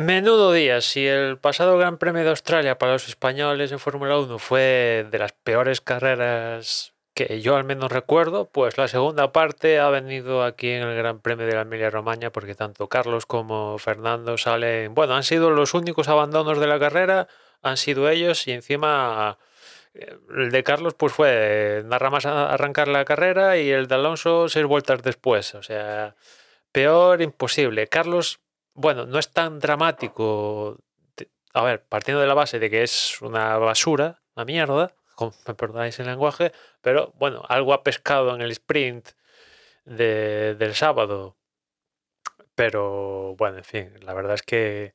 Menudo día, si el pasado Gran Premio de Australia para los españoles en Fórmula 1 fue de las peores carreras que yo al menos recuerdo, pues la segunda parte ha venido aquí en el Gran Premio de la Emilia Romagna porque tanto Carlos como Fernando salen, bueno, han sido los únicos abandonos de la carrera, han sido ellos y encima eh, el de Carlos pues fue nada más arrancar la carrera y el de Alonso seis vueltas después, o sea, peor imposible. Carlos bueno, no es tan dramático. A ver, partiendo de la base de que es una basura, una mierda, me perdonáis el lenguaje, pero bueno, algo ha pescado en el sprint de- del sábado. Pero bueno, en fin, la verdad es que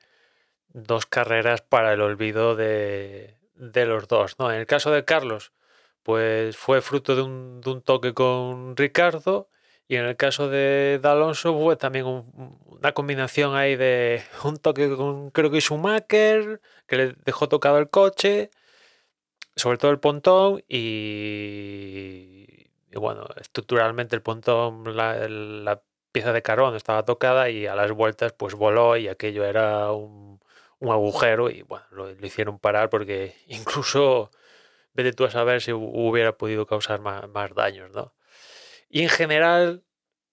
dos carreras para el olvido de, de los dos, ¿no? En el caso de Carlos, pues fue fruto de un, de un toque con Ricardo. Y en el caso de, de Alonso fue también un- una combinación ahí de un toque con creo que Schumacher, que le dejó tocado el coche, sobre todo el pontón y, bueno, estructuralmente el pontón, la, pieza de carbón estaba tocada y a las vueltas pues voló y aquello era un, un agujero y bueno, lo, hicieron parar porque incluso vete tú a saber si hu- hubiera podido causar más daños, ¿no? Y en general,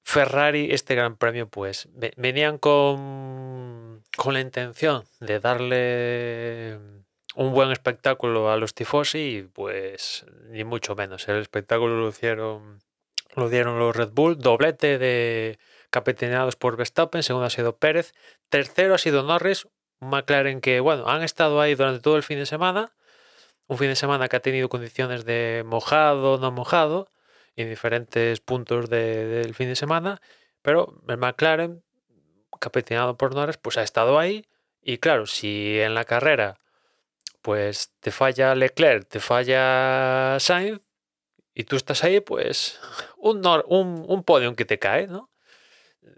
Ferrari, este gran premio, pues ve- venían con, con la intención de darle un buen espectáculo a los tifosi y pues ni mucho menos. El espectáculo lo hicieron, lo dieron los Red Bull, doblete de capitaneados por Verstappen, segundo ha sido Pérez, tercero ha sido Norris, McLaren que, bueno, han estado ahí durante todo el fin de semana, un fin de semana que ha tenido condiciones de mojado, no mojado, en diferentes puntos de- del fin de semana, pero el McLaren, capitaneado por Norris, pues ha estado ahí. Y claro, si en la carrera pues te falla Leclerc, te falla Sainz, y tú estás ahí, pues un, nor- un, podium que te cae, ¿no?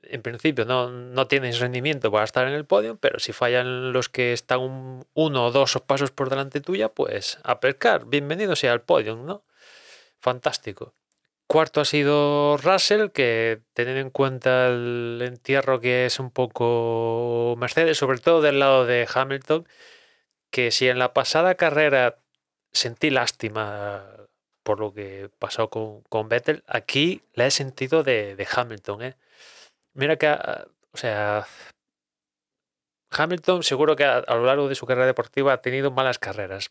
En principio no, no tienes rendimiento para estar en el podio, pero si fallan los que están un- uno o dos pasos por delante tuya, pues a pescar. Bienvenido sea al podium, ¿no? Fantástico. Cuarto ha sido Russell, que teniendo en cuenta el entierro que es un poco Mercedes, sobre todo del lado de Hamilton, que si en la pasada carrera sentí lástima por lo que pasó con, con Vettel, aquí la he sentido de, de Hamilton. ¿eh? Mira que, o sea, Hamilton seguro que a lo largo de su carrera deportiva ha tenido malas carreras,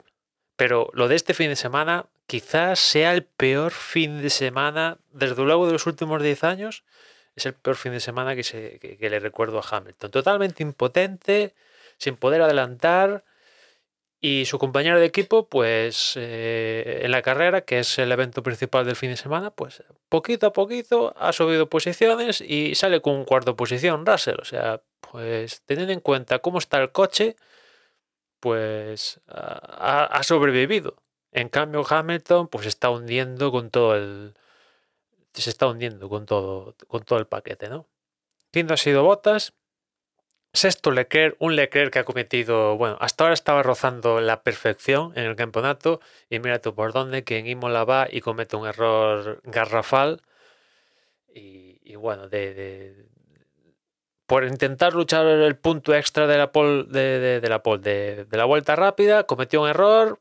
pero lo de este fin de semana quizás sea el peor fin de semana, desde luego de los últimos 10 años, es el peor fin de semana que, se, que, le recuerdo a Hamilton. Totalmente impotente, sin poder adelantar, y su compañero de equipo, pues eh, en la carrera, que es el evento principal del fin de semana, pues poquito a poquito ha subido posiciones y sale con cuarta posición Russell. O sea, pues teniendo en cuenta cómo está el coche, pues ha sobrevivido. En cambio, Hamilton, pues está hundiendo con todo el. Se está hundiendo con todo, con todo el paquete, ¿no? Quinto ha sido Botas. Sexto, Leclerc, un Leclerc que ha cometido, bueno, hasta ahora estaba rozando la perfección en el campeonato y mira tú por dónde, que en Imola va y comete un error garrafal y, bueno, de, por intentar luchar el punto extra de la pole, de, de- la, pole, de la vuelta rápida, cometió un error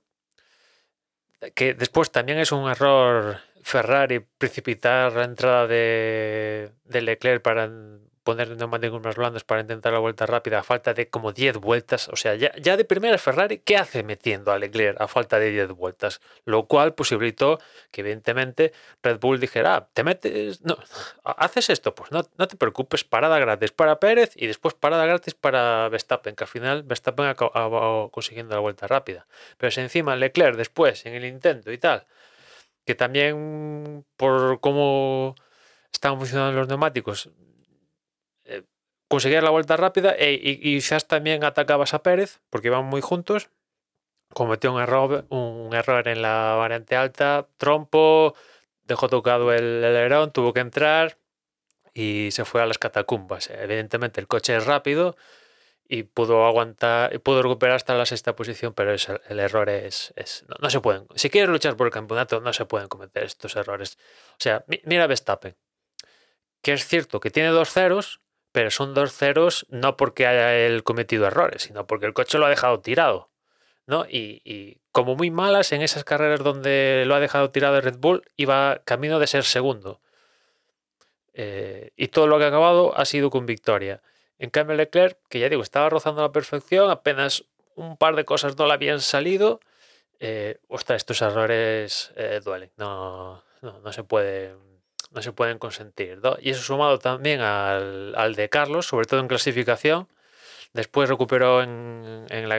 que después también es un error Ferrari precipitar la entrada de, de Leclerc para poner neumáticos más blandos para intentar la vuelta rápida a falta de como 10 vueltas. O sea, ya, ya de primera Ferrari, ¿qué hace metiendo a Leclerc a falta de 10 vueltas? Lo cual posibilitó que evidentemente Red Bull dijera, ah, te metes, no, haces esto, pues no, no te preocupes, parada gratis para Pérez y después parada gratis para Verstappen, que al final Verstappen acabó consiguiendo la vuelta rápida. Pero si encima Leclerc después, en el intento y tal, que también por cómo estaban funcionando los neumáticos, eh, conseguías la vuelta rápida e, y, quizás también atacabas a Pérez, porque iban muy juntos. Cometió un error, un error en la variante alta, trompo, dejó tocado el, alerón, tuvo que entrar y se fue a las catacumbas. Evidentemente el coche es rápido y pudo aguantar, pudo recuperar hasta la sexta posición, pero es- el error es, no, se pueden. Si quieres luchar por el campeonato, no se pueden cometer estos errores. O sea, mi- mira Verstappen, que es cierto que tiene dos ceros, pero son dos ceros no porque haya cometido errores, sino porque el coche lo ha dejado tirado. ¿no? Y, y como muy malas en esas carreras donde lo ha dejado tirado el Red Bull, iba camino de ser segundo. Eh, y todo lo que ha acabado ha sido con victoria. En cambio, Leclerc, que ya digo, estaba rozando la perfección, apenas un par de cosas no le habían salido. Eh, ostras, estos errores eh, duelen. No, no, no se puede, no se pueden consentir. Y eso sumado también al, al de Carlos, sobre todo en clasificación. Después recuperó en, en la-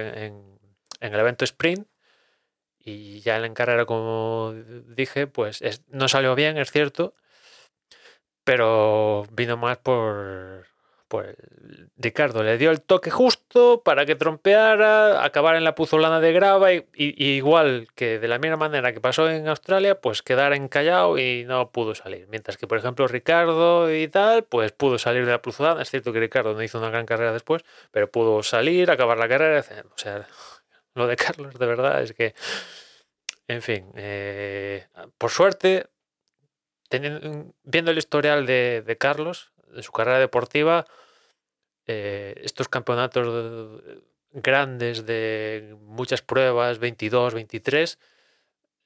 el evento sprint. Y ya en carrera, como dije, pues es- no salió bien, es cierto, pero vino más por, el- Ricardo. Le dio el toque justo para que trompeara, acabar en la puzolana de grava y, igual que de la misma manera que pasó en Australia, pues quedar encallado y no pudo salir. Mientras que, por ejemplo, Ricardo y tal, pues pudo salir de la puzolana. Es cierto que Ricardo no hizo una gran carrera después, pero pudo salir, acabar la carrera. O sea, lo de Carlos, de verdad, es que, en fin, eh, por suerte, teniendo, viendo el historial de Carlos, de su carrera deportiva, eh, estos campeonatos de- grandes de muchas pruebas, 22, 23,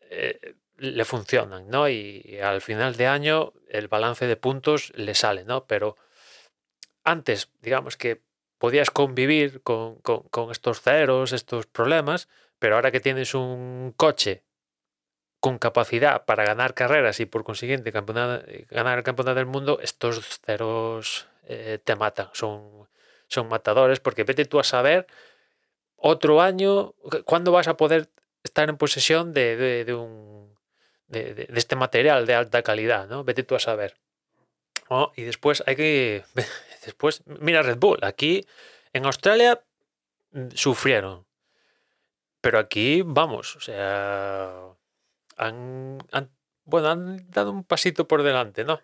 eh, le funcionan, ¿no? Y, y al final de año el balance de puntos le sale, ¿no? Pero antes, digamos que podías convivir con, con- con estos ceros, estos problemas, pero ahora que tienes un coche con capacidad para ganar carreras y por consiguiente ganar el campeonato del mundo, estos ceros eh, te matan, son, son matadores, porque vete tú a saber otro año, ¿cuándo vas a poder estar en posesión de, de- un, de, este material de alta calidad? ¿no? Vete tú a saber. ¿no? Y después hay que... Después, mira Red Bull, aquí en Australia mm, sufrieron, pero aquí vamos, o sea, han, han- bueno, han dado un pasito por delante, ¿no?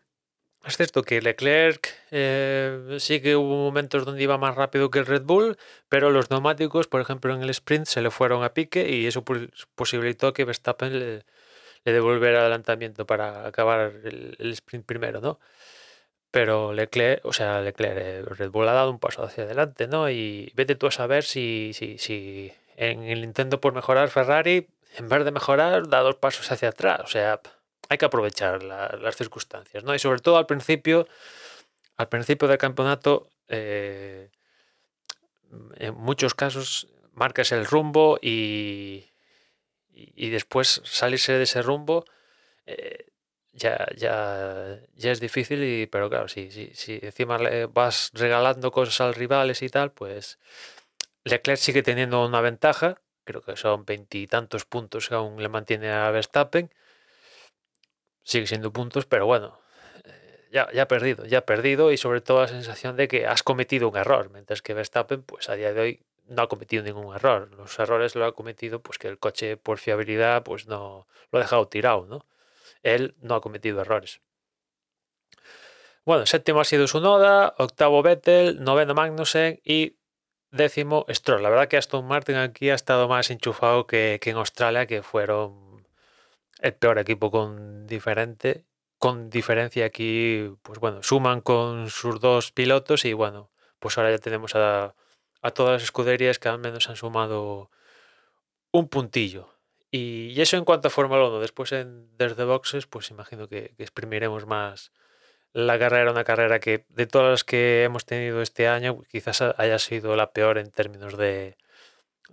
Es cierto que Leclerc eh, sí que hubo momentos donde iba más rápido que el Red Bull, pero los neumáticos, por ejemplo, en el sprint se le fueron a pique y eso pos- posibilitó que Verstappen le, le devolviera el adelantamiento para acabar el, el sprint primero, ¿no? Pero Leclerc, o sea, Leclerc, eh, Red Bull ha dado un paso hacia adelante, ¿no? Y vete tú a saber si, si, si en el intento por mejorar Ferrari, en vez de mejorar, da dos pasos hacia atrás. O sea, hay que aprovechar la- las circunstancias, ¿no? Y sobre todo al principio, al principio del campeonato, eh, en muchos casos marcas el rumbo y, y, y después salirse de ese rumbo eh, ya, ya, ya es difícil, y, pero claro, si, si, si encima le vas regalando cosas al rivales y tal, pues Leclerc sigue teniendo una ventaja, creo que son veintitantos puntos que aún le mantiene a Verstappen, sigue siendo puntos, pero bueno, eh, ya, ya ha perdido, ya ha perdido y sobre todo la sensación de que has cometido un error, mientras que Verstappen, pues a día de hoy no ha cometido ningún error. Los errores lo ha cometido, pues que el coche por fiabilidad, pues no lo ha dejado tirado, ¿no? Él no ha cometido errores. Bueno, séptimo ha sido Sunoda, octavo Vettel, noveno Magnussen y décimo Stroll. La verdad que Aston Martin aquí ha estado más enchufado que, que en Australia, que fueron el peor equipo con diferente con diferencia aquí, pues bueno, suman con sus dos pilotos y bueno, pues ahora ya tenemos a, a todas las escuderías que al menos han sumado un puntillo. Y, eso en cuanto a Fórmula 1. Después en desde boxes, pues imagino que, que exprimiremos más la carrera, una carrera que de todas las que hemos tenido este año, quizás ha- haya sido la peor en términos de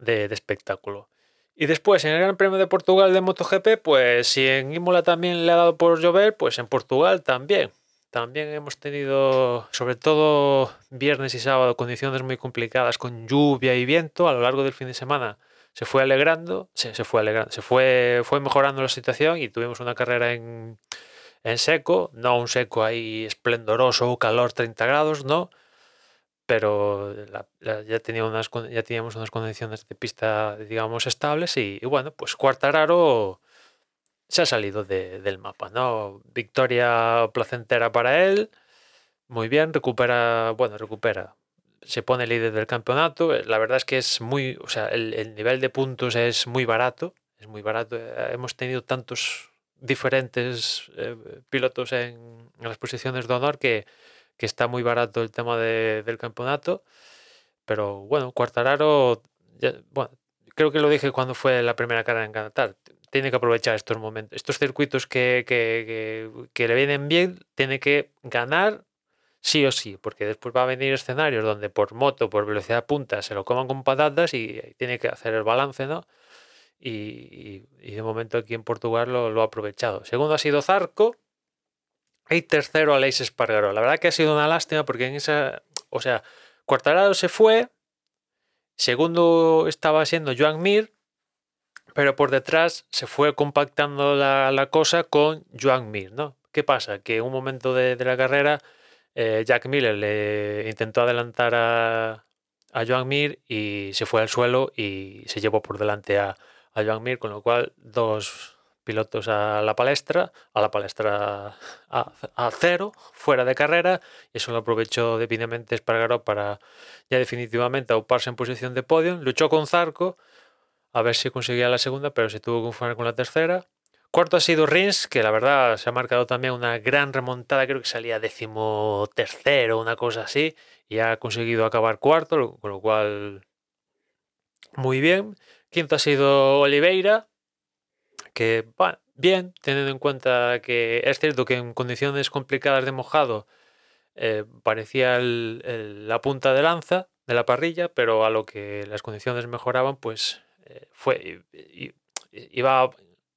espectáculo. Y después en el Gran Premio de Portugal de MotoGP, pues si en Imola también le ha dado por llover, pues en Portugal también. También hemos tenido, sobre todo viernes y sábado, condiciones muy complicadas con lluvia y viento. A lo largo del fin de semana se fue alegrando, se, se fue alegrando, se fue, fue mejorando la situación y tuvimos una carrera en, en seco, no un seco ahí esplendoroso, calor 30 grados, no, pero ya, teníamos unas condiciones de pista, digamos, estables y, bueno, pues Cuartararo se ha salido de- del mapa, ¿no? Victoria placentera para él, muy bien, recupera, bueno, recupera, se pone líder del campeonato, eh, la verdad es que es muy, o sea, el, el nivel de puntos es muy barato, es muy barato, eh, hemos tenido tantos diferentes eh, pilotos en, en las posiciones de honor que, que está muy barato el tema de- del campeonato. Pero bueno, Cuartararo, ya- bueno, creo que lo dije cuando fue la primera carrera en Qatar. Tiene que aprovechar estos momentos, estos circuitos que, que, que- que le vienen bien, tiene que ganar sí o sí, porque después va a venir escenarios donde por moto, por velocidad punta, se lo coman con patatas y tiene que hacer el balance, ¿no? Y, de momento aquí en Portugal lo, ha aprovechado. Segundo ha sido Zarco y tercero Aleix Espargaró. La verdad que ha sido una lástima porque en esa, o sea, Cuartararo se fue, segundo estaba siendo Joan Mir, pero por detrás se fue compactando la, cosa con Joan Mir, ¿no? ¿Qué pasa? Que en un momento de, de la carrera eh, Jack Miller le intentó adelantar a, a Joan Mir y se fue al suelo y se llevó por delante a, a Joan Mir, con lo cual dos pilotos a la palestra, a la palestra a, cero, fuera de carrera, y eso lo aprovechó debidamente Espargaró para ya definitivamente auparse en posición de podio. Luchó con Zarco a ver si conseguía la segunda, pero se tuvo que conformar con la tercera. Cuarto ha sido Rins, que la verdad se ha marcado también una gran remontada, creo que salía décimo tercero, una cosa así, y ha conseguido acabar cuarto, con lo cual muy bien. Quinto ha sido Oliveira, que bueno, bien, teniendo en cuenta que es cierto que en condiciones complicadas de mojado eh, parecía la punta de lanza de la parrilla, pero a lo que las condiciones mejoraban, pues eh, fue iba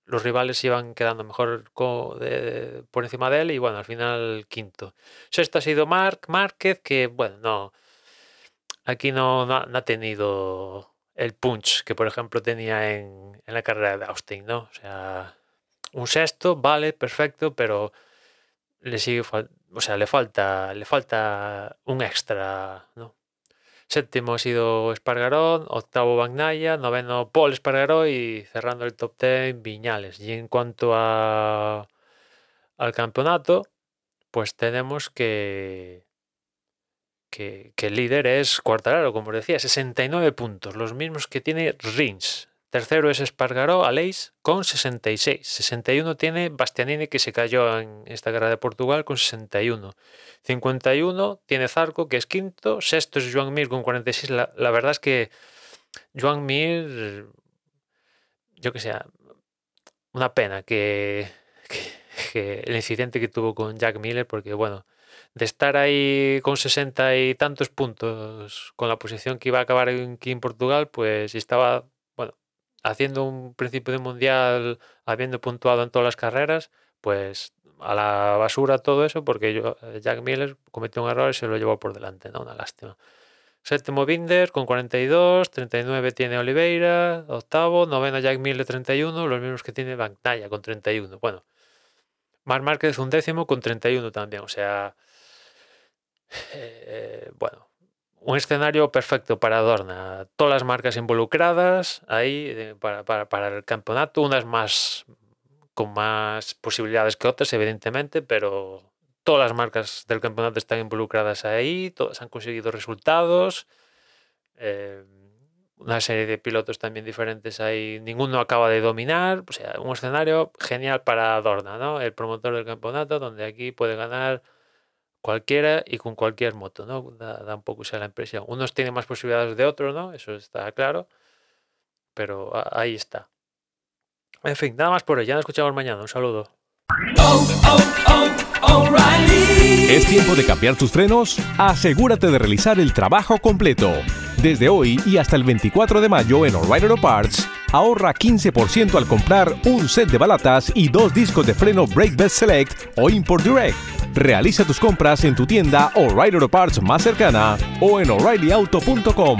los rivales iban quedando mejor por encima de él y bueno, al final quinto. Sexto ha sido Marc Márquez, que bueno, no aquí no, no ha tenido el punch que por ejemplo tenía en, en la carrera de Austin, ¿no? O sea, un sexto, vale, perfecto, pero le sigue o sea, le falta, le falta un extra, ¿no? Séptimo ha sido Espargarón, octavo Bagnaya, noveno Paul Espargaró y cerrando el top 10 Viñales. Y en cuanto a, al campeonato, pues tenemos que, que, el líder es Cuartararo, como decía, 69 puntos, los mismos que tiene Rins. Tercero es Espargaró, Aleix, con 66. 61 tiene Bastianini, que se cayó en esta guerra de Portugal, con 61. 51 tiene Zarco, que es quinto. Sexto es Joan Mir, con 46. La, la verdad es que Joan Mir, yo que sé, una pena que- que el incidente que tuvo con Jack Miller, porque bueno, de estar ahí con 60 y tantos puntos, con la posición que iba a acabar aquí en Portugal, pues estaba, bueno, haciendo un principio de mundial, habiendo puntuado en todas las carreras, pues a la basura todo eso, porque yo, eh, Jack Miller cometió un error y se lo llevó por delante, ¿no? Una lástima. Séptimo Binder con 42, 39 tiene Oliveira, octavo, noveno Jack Miller 31, los mismos que tiene Bagnaia con 31. Bueno, Marc Márquez un décimo con 31 también, o sea, eh, bueno, un escenario perfecto para Dorna. Todas las marcas involucradas ahí eh, para, para- para el campeonato, unas más con más posibilidades que otras, evidentemente, pero todas las marcas del campeonato están involucradas ahí, todas han conseguido resultados. eh, una serie de pilotos también diferentes ahí, ninguno acaba de dominar, o sea, un escenario genial para Dorna, ¿no? El promotor del campeonato, donde aquí puede ganar cualquiera y con cualquier moto, ¿no? Da, un poco esa la impresión. Unos tienen más posibilidades de otros, ¿no? Eso está claro, pero ahí está. En fin, nada más por hoy, ya nos escuchamos mañana, un saludo. ¿Es tiempo de cambiar tus frenos? Asegúrate de realizar el trabajo completo. Desde hoy y hasta el 24 de mayo en O'Reilly Auto Parts, ahorra 15% al comprar un set de balatas y dos discos de freno Brake Best Select o Import Direct. Realiza tus compras en tu tienda O'Reilly Auto Parts más cercana o en o'ReillyAuto.com.